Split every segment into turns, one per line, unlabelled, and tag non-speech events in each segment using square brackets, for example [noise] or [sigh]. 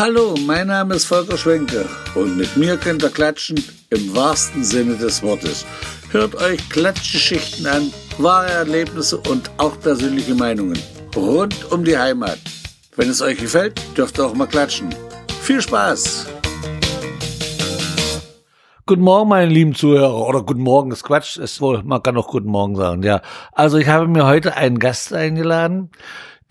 Hallo, mein Name ist Volker Schwenke und mit mir könnt ihr klatschen im wahrsten Sinne des Wortes. Hört euch Klatschgeschichten an, wahre Erlebnisse und auch persönliche Meinungen rund um die Heimat. Wenn es euch gefällt, dürft ihr auch mal klatschen. Viel Spaß! Guten Morgen, meine lieben Zuhörer. Oder guten Morgen ist Quatsch, ist wohl, man kann auch guten Morgen sagen, ja. Also ich habe mir heute einen Gast eingeladen,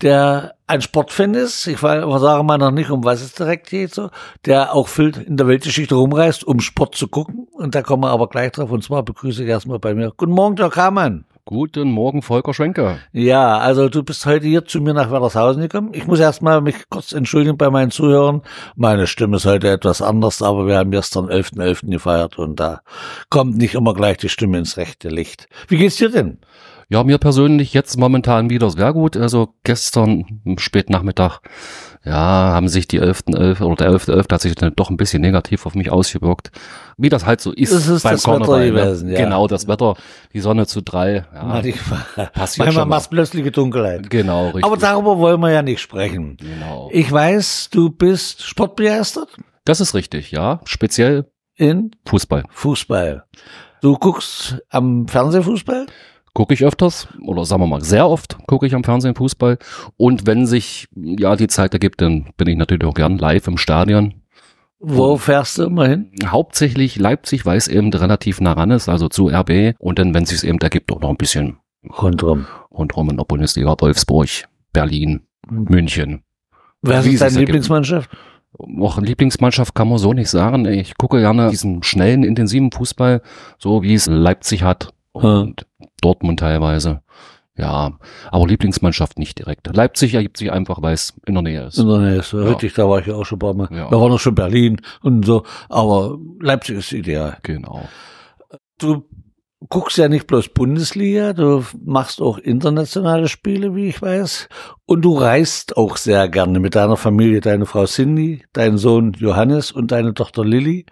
der ein Sportfan ist. Ich sage mal noch nicht, um was es direkt geht, so. Der auch viel in der Weltgeschichte rumreist, um Sport zu gucken. Und da kommen wir aber gleich drauf. Und zwar begrüße ich erstmal bei mir. Guten Morgen, Dirk Hamann.
Guten Morgen, Volker Schwenker.
Ja, also du bist heute hier zu mir nach Werdershausen gekommen. Ich muss erstmal mich kurz entschuldigen bei meinen Zuhörern. Meine Stimme ist heute etwas anders, aber wir haben gestern 11.11. .11. gefeiert und da kommt nicht immer gleich die Stimme ins rechte Licht. Wie geht's dir denn?
Ja, mir persönlich jetzt momentan wieder sehr gut. Also gestern spät Nachmittag, ja, haben sich die 11.11. oder der 11.11. .11. hat sich dann doch ein bisschen negativ auf mich ausgewirkt. Wie das halt so ist,
das ist beim das Wetter ne? gewesen,
ja. Genau, das Wetter, die Sonne zu drei.
Ja, passiert Manchmal macht plötzliche Dunkelheit.
Genau,
richtig. Aber darüber wollen wir ja nicht sprechen. Genau. Ich weiß, du bist sportbegeistert.
Das ist richtig, ja. Speziell in Fußball.
Fußball. Du guckst am Fernsehfußball?
Gucke ich öfters oder sagen wir mal sehr oft gucke ich am Fernsehen Fußball und wenn sich ja die Zeit ergibt, dann bin ich natürlich auch gern live im Stadion.
Wo fährst du immer hin?
Hauptsächlich Leipzig, weil es eben relativ nah ran ist, also zu RB und dann, wenn es sich eben ergibt, auch noch ein bisschen
rundrum.
Rundrum in der Bundesliga, Wolfsburg, Berlin, mhm. München.
Wer ist deine Lieblingsmannschaft?
Auch Lieblingsmannschaft kann man so nicht sagen. Ich gucke gerne diesen schnellen, intensiven Fußball, so wie es Leipzig hat und Dortmund teilweise. Ja, aber Lieblingsmannschaft nicht direkt. Leipzig ergibt sich einfach, weil es in der Nähe ist.
In der Nähe ist. Ja. Richtig, da war ich auch schon ein paar Mal. Ja. Da war noch schon Berlin und so. Aber Leipzig ist ideal.
Genau.
Du guckst ja nicht bloß Bundesliga, du machst auch internationale Spiele, wie ich weiß. Und du reist auch sehr gerne mit deiner Familie, deine Frau Cindy, dein Sohn Johannes und deine Tochter Lilly.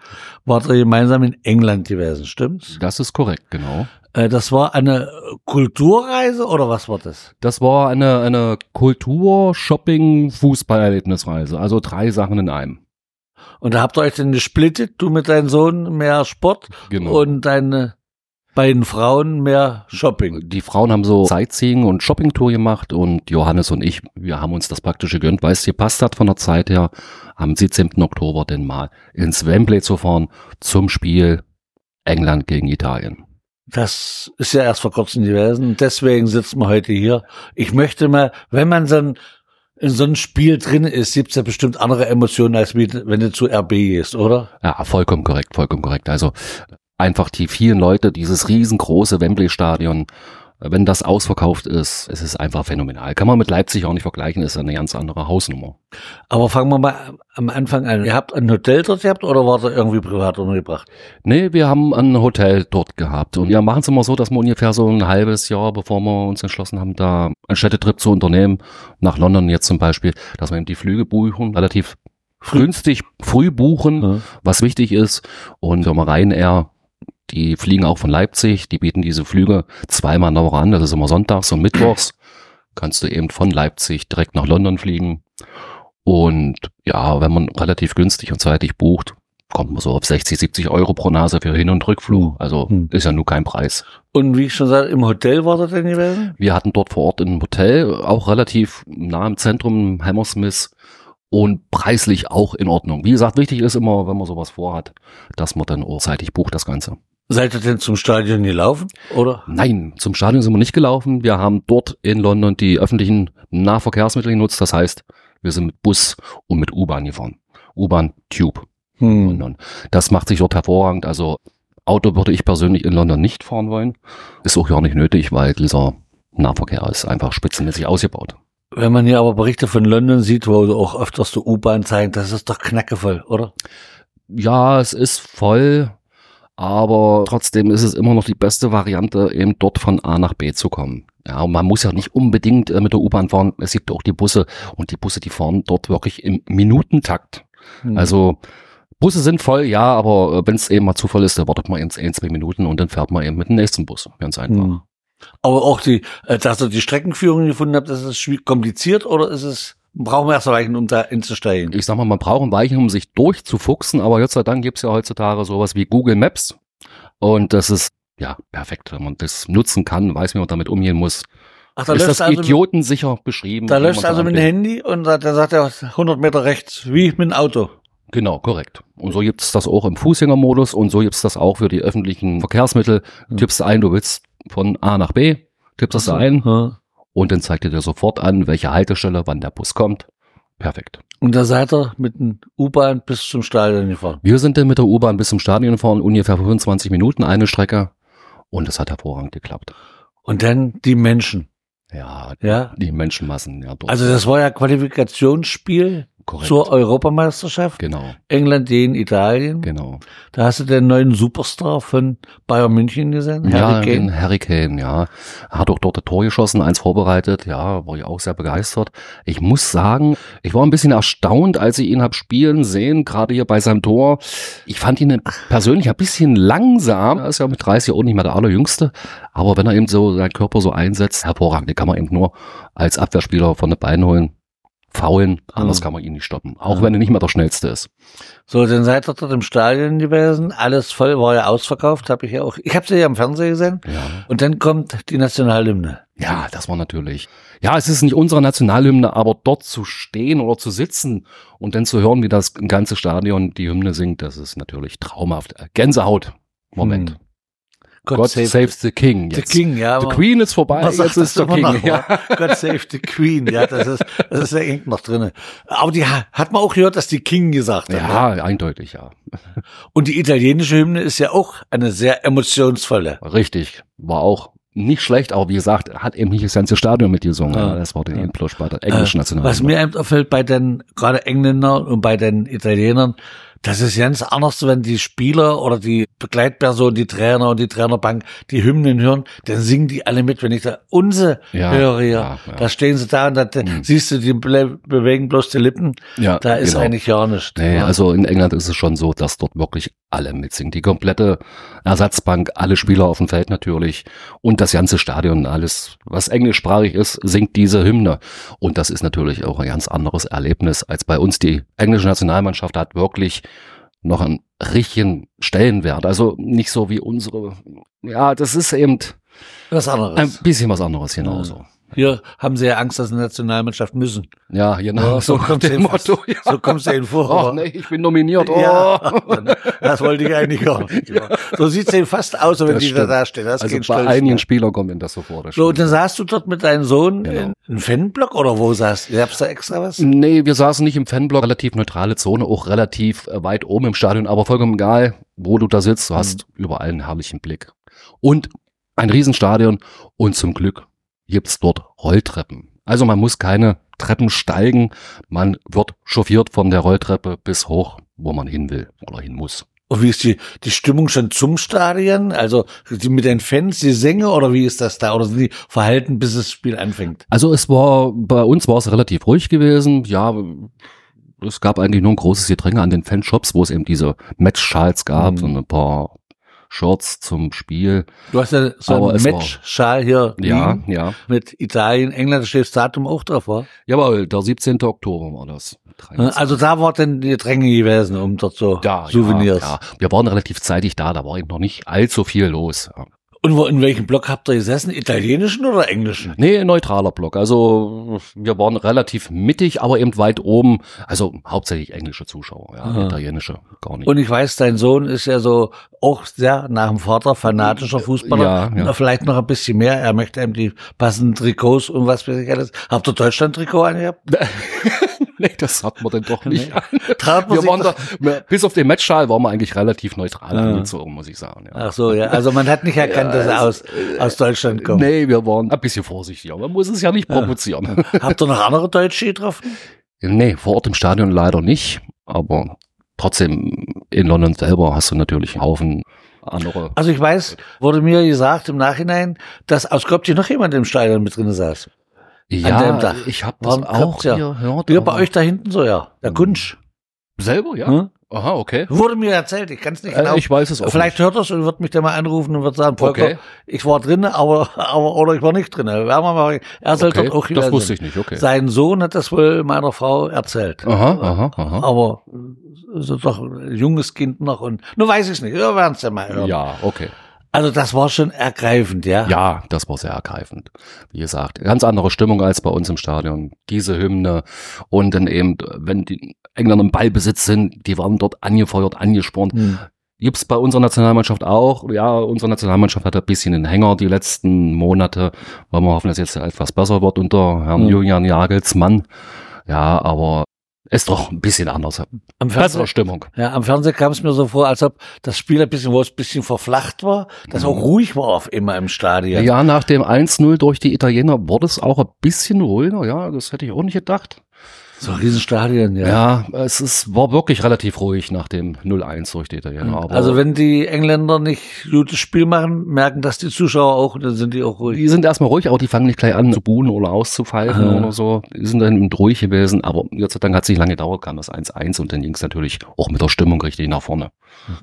Wart ihr gemeinsam in England gewesen, stimmt's?
Das ist korrekt, genau.
Äh, das war eine Kulturreise oder was war das?
Das war eine, eine Kultur-, Shopping-, Fußballerlebnisreise. Also drei Sachen in einem.
Und da habt ihr euch dann gesplittet, du mit deinem Sohn mehr Sport genau. und deine beiden Frauen mehr Shopping.
Die Frauen haben so Sightseeing und Shoppingtour gemacht und Johannes und ich, wir haben uns das praktisch gegönnt, weil es gepasst hat von der Zeit her, am 17. Oktober denn mal ins Wembley zu fahren zum Spiel England gegen Italien.
Das ist ja erst vor kurzem gewesen. Deswegen sitzen wir heute hier. Ich möchte mal, wenn man so ein, in so einem Spiel drin ist, gibt's ja bestimmt andere Emotionen, als wenn du zu RB gehst, oder?
Ja, vollkommen korrekt, vollkommen korrekt. Also einfach die vielen Leute, dieses riesengroße Wembley-Stadion, wenn das ausverkauft ist, es ist einfach phänomenal. Kann man mit Leipzig auch nicht vergleichen, ist eine ganz andere Hausnummer.
Aber fangen wir mal am Anfang an. Ihr habt ein Hotel dort gehabt oder war das irgendwie privat untergebracht?
Nee, wir haben ein Hotel dort gehabt. Und wir machen es immer so, dass wir ungefähr so ein halbes Jahr, bevor wir uns entschlossen haben, da einen Städtetrip zu unternehmen, nach London jetzt zum Beispiel, dass wir eben die Flüge buchen, relativ günstig früh buchen, ja. was wichtig ist. Und wenn wir rein eher die fliegen auch von Leipzig, die bieten diese Flüge zweimal in der Woche an, das ist immer sonntags und mittwochs. Kannst du eben von Leipzig direkt nach London fliegen. Und ja, wenn man relativ günstig und zeitig bucht, kommt man so auf 60, 70 Euro pro Nase für Hin- und Rückflug. Also hm. ist ja nur kein Preis.
Und wie ich schon sagte, im Hotel war das denn gewesen?
Wir hatten dort vor Ort ein Hotel, auch relativ nah im Zentrum, Hammersmith und preislich auch in Ordnung. Wie gesagt, wichtig ist immer, wenn man sowas vorhat, dass man dann auch zeitig bucht das Ganze.
Seid ihr denn zum Stadion gelaufen, oder?
Nein, zum Stadion sind wir nicht gelaufen. Wir haben dort in London die öffentlichen Nahverkehrsmittel genutzt. Das heißt, wir sind mit Bus und mit U-Bahn gefahren. U-Bahn, Tube. Hm. London. Das macht sich dort hervorragend. Also Auto würde ich persönlich in London nicht fahren wollen. Ist auch gar nicht nötig, weil dieser Nahverkehr ist einfach spitzenmäßig ausgebaut.
Wenn man hier aber Berichte von London sieht, wo auch öfters die U-Bahn zeigen, das ist doch knackevoll, oder?
Ja, es ist voll aber trotzdem ist es immer noch die beste Variante, eben dort von A nach B zu kommen. Ja, und man muss ja nicht unbedingt äh, mit der U-Bahn fahren. Es gibt auch die Busse und die Busse, die fahren dort wirklich im Minutentakt. Hm. Also Busse sind voll, ja, aber äh, wenn es eben mal zu voll ist, dann wartet man eben ein, zwei Minuten und dann fährt man eben mit dem nächsten Bus. Ganz einfach. Hm.
Aber auch die, äh, dass ihr die Streckenführung gefunden habt, ist es kompliziert oder ist es Brauchen wir erst Weichen, um da hinzusteigen.
Ich sag mal, man braucht ein Weichen, um sich durchzufuchsen, aber Gott sei Dank gibt's ja heutzutage sowas wie Google Maps. Und das ist ja perfekt, wenn man das nutzen kann, weiß, wie man damit umgehen muss.
Ach, da
ist das
also mit,
idiotensicher beschrieben.
da
man
also mit dem. Handy und da, da sagt er 100 Meter rechts, wie mit dem Auto.
Genau, korrekt. Und so gibt's das auch im Fußgängermodus und so gibt's das auch für die öffentlichen Verkehrsmittel.
Ja.
Tippst ein, du willst von A nach B, tippst das ein
Ja.
Und dann zeigt er dir sofort an, welche Haltestelle, wann der Bus kommt. Perfekt.
Und da seid ihr mit dem U-Bahn bis zum Stadion gefahren.
Wir sind dann mit der U-Bahn bis zum Stadion gefahren, ungefähr 25 Minuten eine Strecke und es hat hervorragend geklappt.
Und dann die Menschen.
Ja,
Ja.
die Menschenmassen, ja, dort.
Also das war ja Qualifikationsspiel
korrekt.
zur Europameisterschaft.
genau,
England gegen Italien.
genau.
Da hast du den neuen Superstar von Bayern München gesehen,
ja,
Harry
den
Kane.
Harry Kane, ja. Hat auch dort ein Tor geschossen, eins vorbereitet, ja, war ich auch sehr begeistert. Ich muss sagen, ich war ein bisschen erstaunt, als ich ihn hab spielen sehen, gerade hier bei seinem Tor. Ich fand ihn persönlich ein bisschen langsam. Er ist ja mit 30 auch nicht mehr der allerjüngste. Aber wenn er eben so seinen Körper so einsetzt, hervorragend, den kann man eben nur als Abwehrspieler von den Beinen holen. Faulen, anders
Mhm.
kann man ihn nicht stoppen. Auch
Ja.
wenn er nicht mehr der schnellste ist.
So, dann seid ihr dort im Stadion gewesen. Alles voll, war ja ausverkauft, habe ich ja auch. Ich habe sie ja im Fernsehen gesehen.
Ja.
Und dann kommt die Nationalhymne.
Ja, das war natürlich. Ja, es ist nicht unsere Nationalhymne, aber dort zu stehen oder zu sitzen und dann zu hören, wie das ganze Stadion die Hymne singt, das ist natürlich traumhaft. Gänsehaut. Moment.
Hm.
God, save, the King.
the
Jetzt.
King, ja.
The Queen ist vorbei, jetzt ist
das
der King.
noch,
Ja.
God save the Queen, ja, das ist, das ist ja eng noch drinne. Aber die ha- hat man auch gehört, dass die King gesagt hat. ne?
ja, eindeutig, ja.
Und die italienische Hymne ist ja auch eine sehr emotionsvolle.
Richtig. War auch nicht schlecht, aber wie gesagt, hat eben nicht das ganze Stadion mitgesungen.
Ja.
Das war den
Ja.
bei der englischen
Äh,
Nationalhymne.
Was mir eben auffällt bei den gerade Engländern und bei den Italienern, das ist ganz anders, wenn die Spieler oder die Begleitpersonen, die Trainer und die Trainerbank die Hymnen hören, dann singen die alle mit. Wenn ich da unse
Ja,
höre hier,
ja, ja.
da stehen sie da und da
Mhm.
siehst du, die bewegen bloß die Lippen.
ja,
Da ist
genau.
eigentlich gar nichts.
Nee,
Ja.
also in England ist es schon so, dass dort wirklich alle mitsingen. Die komplette Ersatzbank, alle Spieler auf dem Feld natürlich und das ganze Stadion, alles, was englischsprachig ist, singt diese Hymne. Und das ist natürlich auch ein ganz anderes Erlebnis als bei uns. Die englische Nationalmannschaft hat wirklich noch einen richtigen Stellenwert. Also nicht so wie unsere. Ja, das ist eben
was
ein
anderes.
bisschen was anderes genauso.
Hier haben sie ja Angst, dass eine Nationalmannschaft müssen.
Ja, genau.
Ja, so
nach
kommt's
dem
ihnen
Motto. Ja.
So kommst du ihnen vor.
Oh, nee, ich bin nominiert. Oh.
Ja, [laughs] das wollte ich eigentlich gar nicht. So sieht's eben fast aus, wenn
Das
die da dastehen. Das
Also bei
Stolz
einigen
mehr.
Spielern kommt mir das so vor. das
So, und dann saßt du dort mit deinem Sohn
Genau.
einem Fanblock oder wo saßt du? Gab's da extra was?
Nee, wir saßen nicht im Fanblock, relativ neutrale Zone, auch relativ äh, weit oben im Stadion, aber vollkommen egal, wo du da sitzt, du hast überall einen herrlichen Blick. Und ein Riesenstadion und zum Glück gibt's dort Rolltreppen. Also man muss keine Treppen steigen, man wird chauffiert von der Rolltreppe bis hoch, wo man hin will oder hin muss.
Und wie ist die, die Stimmung schon zum Stadion? Also die, mit den Fans, die Sänger oder wie ist das da? Oder sind die verhalten, bis das Spiel anfängt?
Also es war, bei uns war es relativ ruhig gewesen. Ja, es gab eigentlich nur ein großes Gedränge an den Fanshops, wo es eben diese Match-Schals gab
Mhm.
und ein paar Shirts zum Spiel.
Du hast ja so
Aber
einen Match-Schal hier
Ja,
liegen
ja.
mit Italien, England, da steht das Datum auch drauf, war?
Jawohl, der 17. Oktober war das. 23.
Also da war dann die Dränge gewesen, um dort so
ja,
Souvenirs.
Ja, ja. Wir waren relativ zeitig da, da war eben noch nicht allzu viel los. Ja.
Und wo, in welchem Block habt ihr gesessen? Italienischen oder englischen?
Nee, neutraler Block. Also wir waren relativ mittig, aber eben weit oben. Also hauptsächlich englische Zuschauer, ja,
Aha.
italienische gar nicht.
Und ich weiß, dein Sohn ist ja so auch sehr nach dem Vater fanatischer Fußballer.
Ja, ja.
Vielleicht noch ein bisschen mehr. Er möchte eben die passenden Trikots und was weiß ich alles. Habt ihr Deutschland-Trikot angehabt? [laughs] [laughs]
nee, das hat man denn doch nicht.
Nee. [laughs]
Wir waren da, wir- bis auf den Matchschal waren wir eigentlich relativ neutral
Ja.
angezogen, muss ich sagen. Ja.
Ach so, ja. Also man hat nicht [laughs] erkannt, dass er aus, aus Deutschland kommt.
Nee, wir waren ein bisschen vorsichtiger. Man muss es ja nicht provozieren.
Habt ihr noch andere Deutsche getroffen?
Nee, vor Ort im Stadion leider nicht, aber trotzdem in London selber hast du natürlich einen Haufen andere.
Also ich weiß, wurde mir gesagt im Nachhinein, dass aus Skopje noch jemand im Stadion mit drin saß. Dem
Ja,
Dach.
ich habe das auch
ja?
gehört.
Ja, bei euch da hinten so, ja. Der
Mhm.
Kunsch.
selber, ja.
Hm?
Aha, okay.
Wurde mir erzählt, ich kann es nicht
Äh,
genau.
ich weiß es auch
Vielleicht hört er es und wird mich dann mal anrufen und wird sagen, Volker,
Okay.
ich war drin, aber, [laughs] aber, oder ich war nicht drin. Werden wir mal, er soll
Okay,
dort auch
das wusste
sein.
ich nicht, okay.
Sein Sohn hat das wohl meiner Frau erzählt.
Aha, aha, aha.
Aber so doch ein junges Kind noch und nur weiß ich es nicht. Wir werden es ja mal hören.
Ja, okay.
Also das war schon ergreifend, ja.
Ja, das war sehr ergreifend. Wie gesagt, ganz andere Stimmung als bei uns im Stadion. Diese Hymne und dann eben, wenn die Engländer im Ballbesitz sind, die waren dort angefeuert, angespornt.
Hm.
Gibt's bei unserer Nationalmannschaft auch. Ja, unsere Nationalmannschaft hat ein bisschen einen Hänger die letzten Monate, weil wir hoffen, dass jetzt etwas besser wird unter Herrn
Mhm.
Julian Jagelsmann. Ja, aber ist doch ein bisschen anders.
Am
Bessere
Fernsehen,
Stimmung.
ja, am Fernsehen kam es mir so vor, als ob das Spiel ein bisschen, wo es ein bisschen verflacht war, dass auch ruhig war auf immer im Stadion.
Mhm. Ja, nach dem 1-0 durch die Italiener wurde es auch ein bisschen ruhiger. Ja, das hätte ich auch nicht gedacht.
So ein Riesenstadion, ja.
Ja, es ist, war wirklich relativ ruhig nach dem 0-1 durch die Italiener. Aber
Also wenn die Engländer nicht gutes Spiel machen, merken das die Zuschauer auch dann sind die auch ruhig.
die sind erstmal ruhig, aber die fangen nicht gleich an zu buhen oder auszupfeifen
Ah.
oder so. Die sind dann ruhig gewesen, aber Gott sei Dank hat es nicht lange gedauert, kam das 1-1 und dann ging es natürlich auch mit der Stimmung richtig nach vorne.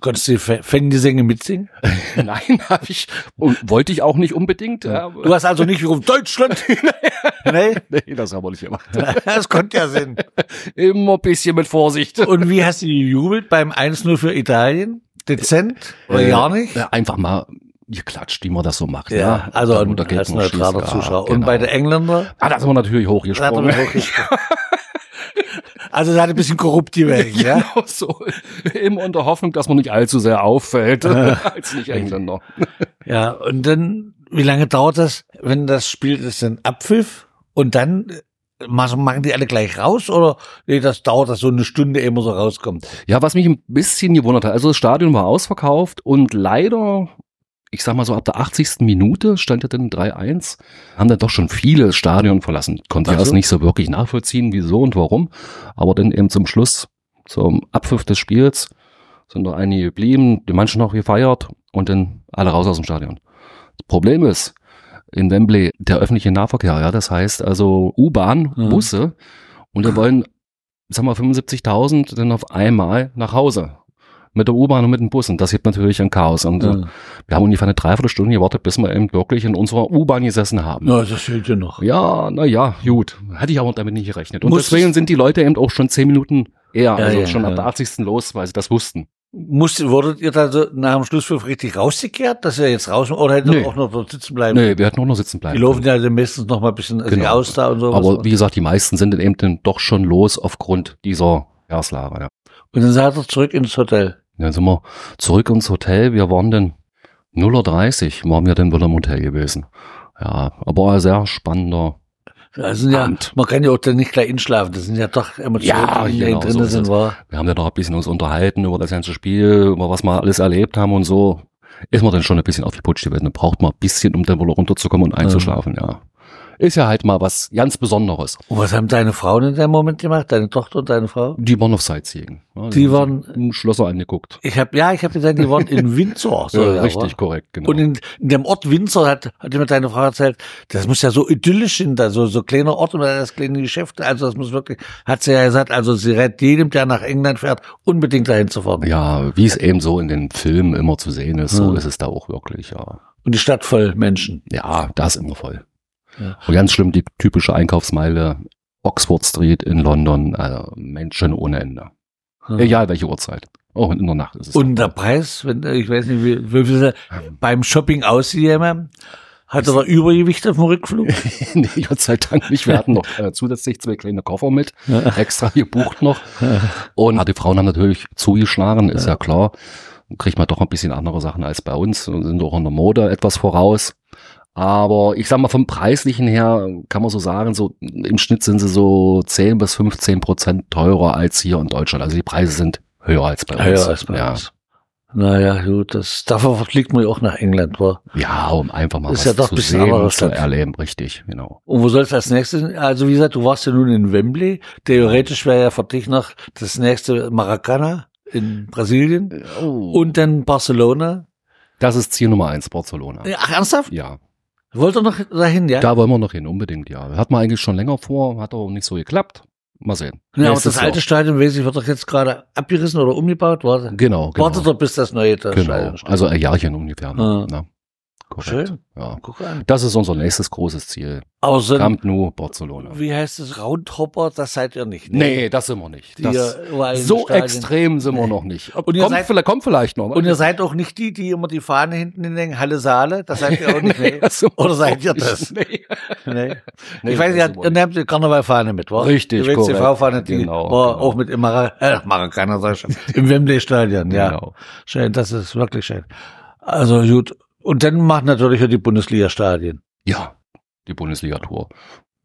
Konntest du die Fa- Fangesänge mitsingen? [laughs]
Nein, habe ich und wollte ich auch nicht unbedingt. Ja.
Du hast also nicht gerufen, Deutschland! [laughs] nee,
Nee, das haben wir nicht gemacht. [laughs]
das konnte ja Sinn. [laughs]
Immer ein bisschen mit Vorsicht.
Und wie hast du gejubelt beim 1-0 für Italien? Dezent? Oder
Äh,
gar nicht?
Ja, einfach mal geklatscht, wie man das so macht.
Ja, also
Da,
ein, als neutraler. Zuschauer.
Ja,
Und
genau.
bei den Engländern?
Ah, da sind wir natürlich hochgesprungen. [laughs]
Also es hat ein bisschen korrupt gewesen, ja? [laughs]
Genau so. Immer unter Hoffnung, dass man nicht allzu sehr auffällt als nicht Engländer.
Ja, und dann, wie lange dauert das, wenn das Spiel ist ein Abpfiff und dann äh, machen die alle gleich raus oder nee, das dauert das so eine Stunde, man so rauskommt?
Ja, was mich ein bisschen gewundert hat, also das Stadion war ausverkauft und leider, ich sag mal so ab der 80. Minute stand ja dann 3-1, haben dann doch schon viele das Stadion verlassen. Konnte ich
Ach so.
erst nicht so wirklich nachvollziehen, wieso und warum, aber dann eben zum Schluss, zum Abpfiff des Spiels, sind da einige geblieben, die manchen noch gefeiert und dann alle raus aus dem Stadion. Das Problem ist, in Wembley der öffentliche Nahverkehr, ja, das heißt also U-Bahn,
Mhm.
Busse und da wollen, sagen wir 75.000 dann auf einmal nach Hause. Mit der U-Bahn und mit den Bussen. Das gibt natürlich ein Chaos. Und äh,
Ja,
wir haben ungefähr eine Dreiviertelstunde gewartet, bis wir eben wirklich in unserer U-Bahn gesessen haben.
ja das fehlt ja noch.
Ja, na ja, gut. Hatte ich aber damit nicht gerechnet. Und
Musstest-
deswegen sind die Leute eben auch schon zehn Minuten eher,
Ja,
also
ja,
schon ab der 80. los, weil sie das wussten.
Musst, wurdet ihr da so nach dem Schlusspfiff richtig rausgekehrt, dass ihr jetzt raus, oder hättet
Nee.
ihr auch noch dort sitzen bleiben?
Nee, wir hätten nur noch sitzen bleiben.
Die laufen ja dann meistens noch mal ein bisschen also
Genau.
aus da und so.
Aber wie gesagt, die meisten sind dann eben dann doch schon los aufgrund dieser Verkehrslage. Ja.
und dann seid ihr zurück ins Hotel.
Dann sind wir zurück ins Hotel. Wir waren dann 0.30 Uhr, waren wir dann wieder im Hotel gewesen. Ja, aber ein sehr spannender.
Das sind ja,
Abend.
man kann ja auch dann nicht gleich inschlafen. Das sind ja doch Emotionen,
Ja,
die
genau,
drin
so
sind, war.
Wir haben dann noch ein bisschen uns unterhalten über das ganze Spiel, über was wir alles erlebt haben und so. Ist man dann schon ein bisschen aufgeputscht gewesen. Dann braucht man ein bisschen, um dann wieder runterzukommen und einzuschlafen, ja. Ist ja halt mal was ganz Besonderes.
Und was haben deine Frauen in dem Moment gemacht? Deine Tochter und deine Frau?
Die waren auf Sightseeing. Ja,
Die
haben
waren-
sich ein Schlösser angeguckt.
Ich habe ja, ich habe gesagt, die waren in [laughs] Windsor. So,
ja, richtig,
wa?
korrekt, genau.
Und in, in dem Ort Windsor hat, hat mir deine Frau erzählt, das muss ja so idyllisch sein, da so, so kleiner Ort und da das kleine Geschäft. Also das muss wirklich, hat sie ja gesagt, also sie rät jedem, der nach England fährt, unbedingt dahin zu fahren.
ja, wie es eben so in den Filmen immer zu sehen ist, so
Ja.
ist es da auch wirklich, ja.
Und die Stadt voll Menschen.
Ja, da ist immer voll.
Ja.
Und ganz schlimm, die typische Einkaufsmeile Oxford Street in London, also Menschen ohne Ende.
Ja.
Egal welche Uhrzeit. Auch in der Nacht ist es.
Und der Preis, wenn, ich weiß nicht, wie, wie viel beim Shopping aussieht, jemand, hat er da Übergewicht auf dem Rückflug? [laughs]
nee, Gott sei Dank nicht. Wir hatten noch äh, zusätzlich zwei kleine Koffer mit, extra gebucht noch. Und ja, die Frauen haben natürlich zugeschlagen, ist ja, klar. Kriegt man doch ein bisschen andere Sachen als bei uns und sind auch in der Mode etwas voraus. Aber ich sag mal, vom Preislichen her kann man so sagen, so im Schnitt sind sie so 10 bis 15 Prozent teurer als hier in Deutschland. Also die Preise sind höher als bei uns.
Ja, als bei
ja.
uns. Naja, gut, das, dafür fliegt man ja auch nach England, war.
ja, um einfach mal
Ist
was
ja doch
zu
bisschen
sehen und zu erleben, richtig, genau.
Und wo soll es als nächstes? Also wie gesagt, du warst ja nun in Wembley. Theoretisch wäre ja für dich noch das nächste Maracana in Brasilien und dann Barcelona.
Das ist Ziel Nummer eins, Barcelona.
Ach, ernsthaft?
Ja,
Wollt ihr noch dahin, ja?
da wollen wir noch hin, unbedingt, ja. Hat man eigentlich schon länger vor, hat aber nicht so geklappt. Mal sehen.
Ja, aber das alte
Jahr.
Stadion, weiß ich, wird doch jetzt gerade abgerissen oder umgebaut, warte.
Genau, genau.
Wartet doch, bis das neue da
genau.
Stadion steht.
Also ein Jahrchen ungefähr. Ne? Korrekt.
Schön.
Ja.
Guck an.
Das ist unser nächstes großes Ziel.
Ein,
Camp Nou, Barcelona.
wie heißt es, Roundhopper, das seid ihr nicht. ne?
Nee, das sind wir nicht. Das,
in
so
Stadien-
extrem sind wir
Nee.
noch nicht.
Und ihr
kommt,
seid-
vielleicht, kommt vielleicht noch.
Und ihr seid auch nicht die, die immer die Fahne hinten hinlegen, Halle Saale, das seid ihr auch nicht. [laughs] Nee.
wir
Oder seid ihr
nicht.
das? [laughs]
Nee.
Nee.
Nee,
ich weiß,
das
ihr,
wir
nehmt die Karnevalfahne mit, wa?
Richtig,
Die. WCV-Fahne, die
Genau,
war
genau.
auch mit im Mara [laughs] äh, Marokkaner, sag ich schon, im Wembley-Stadion, ja.
Genau.
Schön, das ist wirklich schön. Also gut. Und dann macht natürlich auch die Bundesliga-Stadien.
Ja, die Bundesliga-Tour.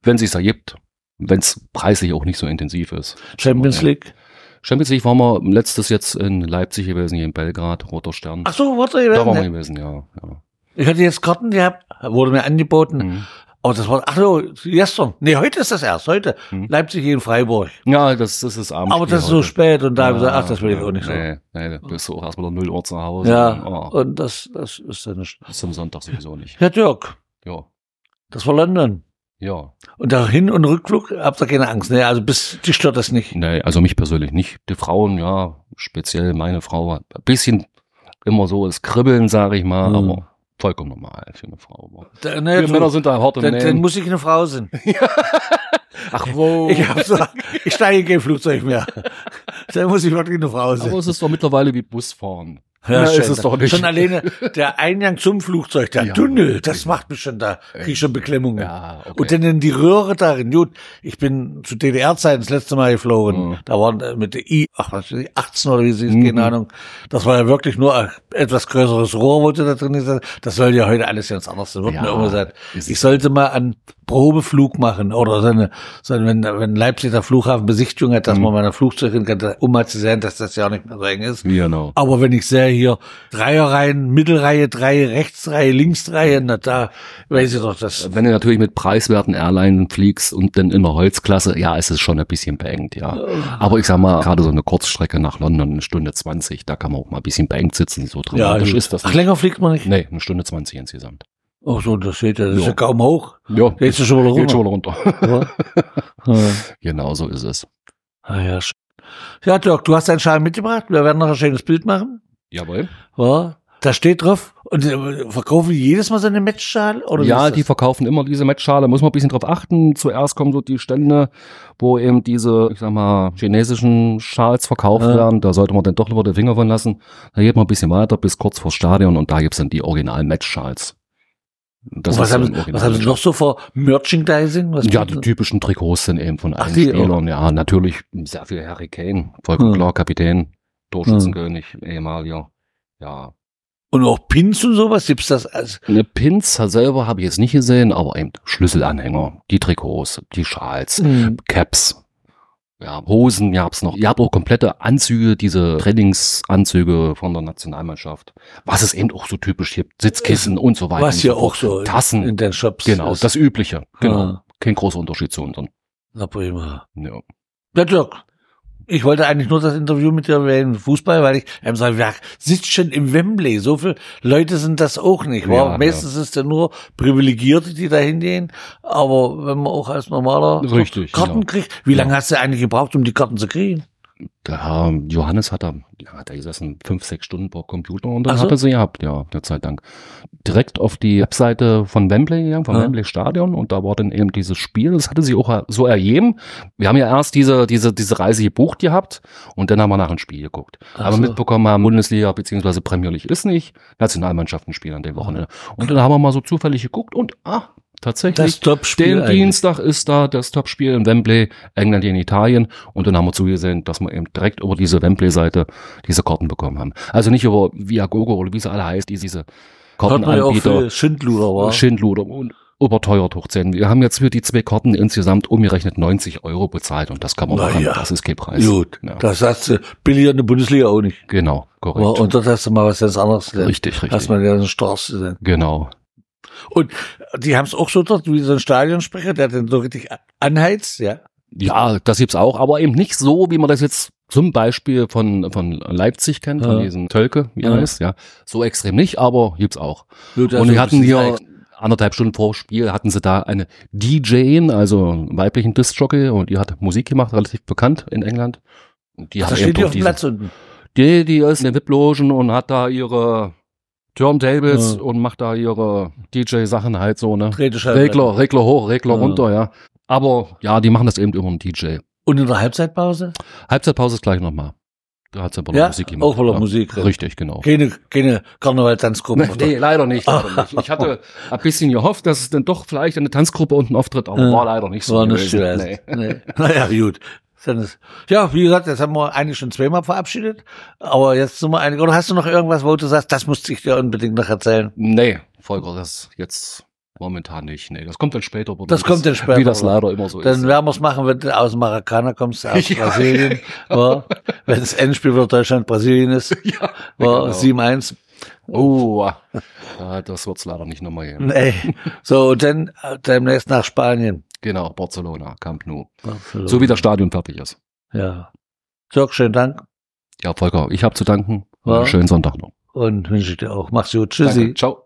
Wenn sich's ergibt, wenn es preislich auch nicht so intensiv ist.
Champions. League.
Champions League waren wir letztes jetzt in Leipzig gewesen, hier in Belgrad, Roter Stern.
Ach so, warte,
da waren wir gewesen, ja. ja.
ich hatte jetzt Karten gehabt, wurde mir angeboten.
Mhm.
Aber das war, ach so, gestern. Nee, heute ist das erst, heute.
Mhm.
Leipzig gegen Freiburg.
Ja, das, das ist abends.
Aber das ist so spät und da habe ich gesagt, ach, das will ich auch nicht so.
Nee, nee, du bist so erst wieder 0 Uhr zu Hause.
Ja,
Oh,
und das, das ist dann nicht.
das ist am Sonntag sowieso nicht.
Ja, Dirk,
Ja,
das war London.
ja.
Und da Hin- und Rückflug habt ihr keine Angst, ne? Also bis, die stört das nicht.
Nee, also mich persönlich nicht. Die Frauen, ja, speziell meine Frau, ein bisschen immer so das Kribbeln, sage ich mal,
Mhm.
aber vollkommen normal für eine Frau.
Da, ne,
Wir
du,
Männer sind da hart im
dann, dann muss ich eine Frau sein. [laughs]
Ach wo.
Ich, ich steige in kein Flugzeug mehr. [laughs] Dann muss ich wirklich eine Frau sein.
aber es ist doch mittlerweile wie Busfahren.
Ja,
ist es doch nicht.
Schon alleine der Eingang zum Flugzeug, der [laughs]
Ja.
Tunnel, das macht mich schon da, krieg ich schon Beklemmungen.
Ja, okay.
Und dann in die Röhre darin. Gut, ich bin zu DDR-Zeiten das letzte Mal geflogen.
Mhm.
Da waren äh, mit der I, ach, was weiß ich, 18 oder wie sie ist,
Mhm.
keine Ahnung. Das war ja wirklich nur ein etwas größeres Rohr, wo sie da drin ist. Das soll ja heute alles ganz anders sein. Wird
Ja,
mir immer gesagt. Ich sollte mal einen Probeflug machen oder so eine, so eine wenn, wenn Leipzig der Flughafen Besichtigung hat, dass
Mhm.
man mal ein Flugzeug hin kann, um mal zu sehen, dass das ja auch nicht mehr so eng ist.
Genau.
Aber wenn ich sehe hier Dreierreihen, Mittelreihe, drei, Rechtsreihe, Linksreihe, na da weiß ich doch, das
Wenn du natürlich mit preiswerten Airline fliegst und dann in der Holzklasse, ja, ist es schon ein bisschen beengt, ja. Aber ich sag mal, gerade so eine Kurzstrecke nach London, eine Stunde 20, da kann man auch mal ein bisschen beengt sitzen, so dramatisch
gut.
ist das
Ach,
nicht.
länger fliegt man nicht?
Nee, eine Stunde 20 insgesamt.
Ach so, das steht ja, das ist
Ja.
ja kaum hoch.
Ja,
Jetzt ist es schon wieder
geht schon
runter.
wieder runter.
Ja. [laughs] Ja.
genau so ist es.
Ah, ja, schön. ja, Dirk, du hast deinen Schal mitgebracht. Wir werden noch ein schönes Bild machen.
Jawohl.
Ja. Da steht drauf. Und äh, verkaufen die jedes Mal so eine Matchschal? Oder
Ja, die verkaufen immer diese Matchschale. Muss man ein bisschen drauf achten. Zuerst kommen so die Stände, wo eben diese, ich sag mal, chinesischen Schals verkauft
Ja.
werden. Da sollte man dann doch lieber den Finger von lassen. Da geht man ein bisschen weiter bis kurz vor Stadion und da gibt's dann die originalen Matchschals. Das
was, haben, was haben sie noch so vor Merchandising? Was
Ja, die typischen Trikots sind eben von allen Spielern. Ja, natürlich sehr viel Harry Kane, vollkommen
Hm.
klar, Kapitän, Torschützenkönig, ehemaliger. Ja,
Und auch Pins und sowas? Gibt's das? Also,
Eine Pins selber habe ich jetzt nicht gesehen, aber eben Schlüsselanhänger, die Trikots, die Schals,
Mhm.
Caps, ja, Hosen gab's noch. Ihr habt auch komplette Anzüge, diese Trainingsanzüge von der Nationalmannschaft. Was es eben auch so typisch gibt, Sitzkissen und so weiter.
was hier
so
auch so
Tassen.
in den Shops
genau,
ist.
das Übliche. Genau.
Ah.
Kein großer Unterschied zu unseren.
Na prima.
Ja.
Ja, Dirk. Ich wollte eigentlich nur das Interview mit dir wegen Fußball, weil ich ähm, sage, wer sitzt schon im Wembley? So viele Leute sind das auch nicht.
Ja,
Wa? Meistens ist ja nur Privilegierte, die da hingehen. Aber wenn man auch als normaler
Richtig,
Karten
genau.
kriegt, wie
Ja.
lange hast du eigentlich gebraucht, um die Karten zu kriegen?
Der Herr Johannes hat da, ja, hat er gesessen, fünf, sechs Stunden pro Computer und dann
so.
hat er sie gehabt, ja, der Zeit lang. Direkt auf die Webseite von Wembley gegangen, vom
Ja.
Wembley Stadion und da war dann eben dieses Spiel, das hatte sie auch so ergeben. Wir haben ja erst diese, diese, diese Reise gebucht gehabt und dann haben wir nach dem Spiel geguckt.
Ach
Aber
so.
mitbekommen haben, Bundesliga beziehungsweise Premier League ist nicht, Nationalmannschaften spielen an dem Wochenende. Und dann haben wir mal so zufällig geguckt und, ah, tatsächlich.
Das Topspiel
Den. Dienstag ist da das Topspiel in Wembley, England gegen Italien. Und dann haben wir zugesehen, dass wir eben direkt über diese Wembley-Seite diese Karten bekommen haben. Also nicht über Viagogo oder wie sie alle heißt, die diese
ja
Kartenanbieter,
für Schindluder, war.
Schindluder und überteuert hochzählen. Wir haben jetzt für die zwei Karten insgesamt umgerechnet 90 Euro bezahlt und das kann man
Na
machen.
ja.
Das ist kein Preis.
Gut,
Ja.
das hast du billiger in der Bundesliga auch nicht.
Genau, korrekt.
Und dort hast du mal was ganz anderes. gelernt.
richtig,
Hast
richtig.
man ja einen Straße gesehen.
Genau.
Und die haben es auch so dort, wie so ein Stadionsprecher, der den so richtig anheizt, ja.
Ja, das gibt's auch, aber eben nicht so, wie man das jetzt zum Beispiel von, von Leipzig kennt, von
Ja.
diesen Tölke, wie er
Ja.
heißt, ja. So extrem nicht, aber gibt's auch.
Gut,
Und wir hatten
ist
hier anderthalb Stunden vor Spiel hatten sie da eine DJ, also einen weiblichen Disc-Jockey und die hat Musik gemacht, relativ bekannt in England. Und die
Ach,
hat
steht die auf dem Platz unten.
Die, die ist in den VIP-Logen und hat da ihre Turntables
Ja.
und macht da ihre DJ-Sachen halt so, ne?
Drehscheibe.
Regler, Regler hoch, Regler
Ja.
runter, ja. Aber ja, die machen das eben immer im DJ.
Und in der Halbzeitpause?
Halbzeitpause ist gleich nochmal. Da hat sie aber noch
Ja,
Musik gemacht.
auch
ja.
Musik.
Richtig, genau.
Keine, keine Karnevaltanzgruppe.
Nee, [laughs] nee, leider nicht, leider [laughs] nicht. Ich hatte ein bisschen gehofft, dass es dann doch vielleicht eine Tanzgruppe unten auftritt, aber
Ja.
war leider nicht so.
War nicht
gewesen.
Nee. [laughs] Naja, gut. Dann ist- Ja, wie gesagt, jetzt haben wir eigentlich schon zweimal verabschiedet. Aber jetzt sind wir einig. Oder hast du noch irgendwas, wo du sagst, das musste ich dir unbedingt noch erzählen?
Nee, Volker, das jetzt momentan nicht. Nee, das kommt dann später. aber
Das
wie
kommt dann später,
Wie das leider immer so
Dann
ist.
werden wir es machen, wenn du aus Maracana kommst, aus [laughs]
Ja,
Brasilien. Ja. Wenn das Endspiel wieder Deutschland-Brasilien ist. [laughs]
Ja,
War
genau.
7-1.
Oh, das wird's leider nicht nochmal geben.
Nee. So, und dann äh, demnächst nach Spanien.
Genau, Barcelona, Camp Nou. So wie das Stadion fertig ist.
Ja. Dirk, schönen Dank
Ja, Volker, ich habe zu danken.
Ja.
Schönen Sonntag noch.
und wünsche ich dir auch. Mach's gut. Tschüssi.
Danke. Ciao.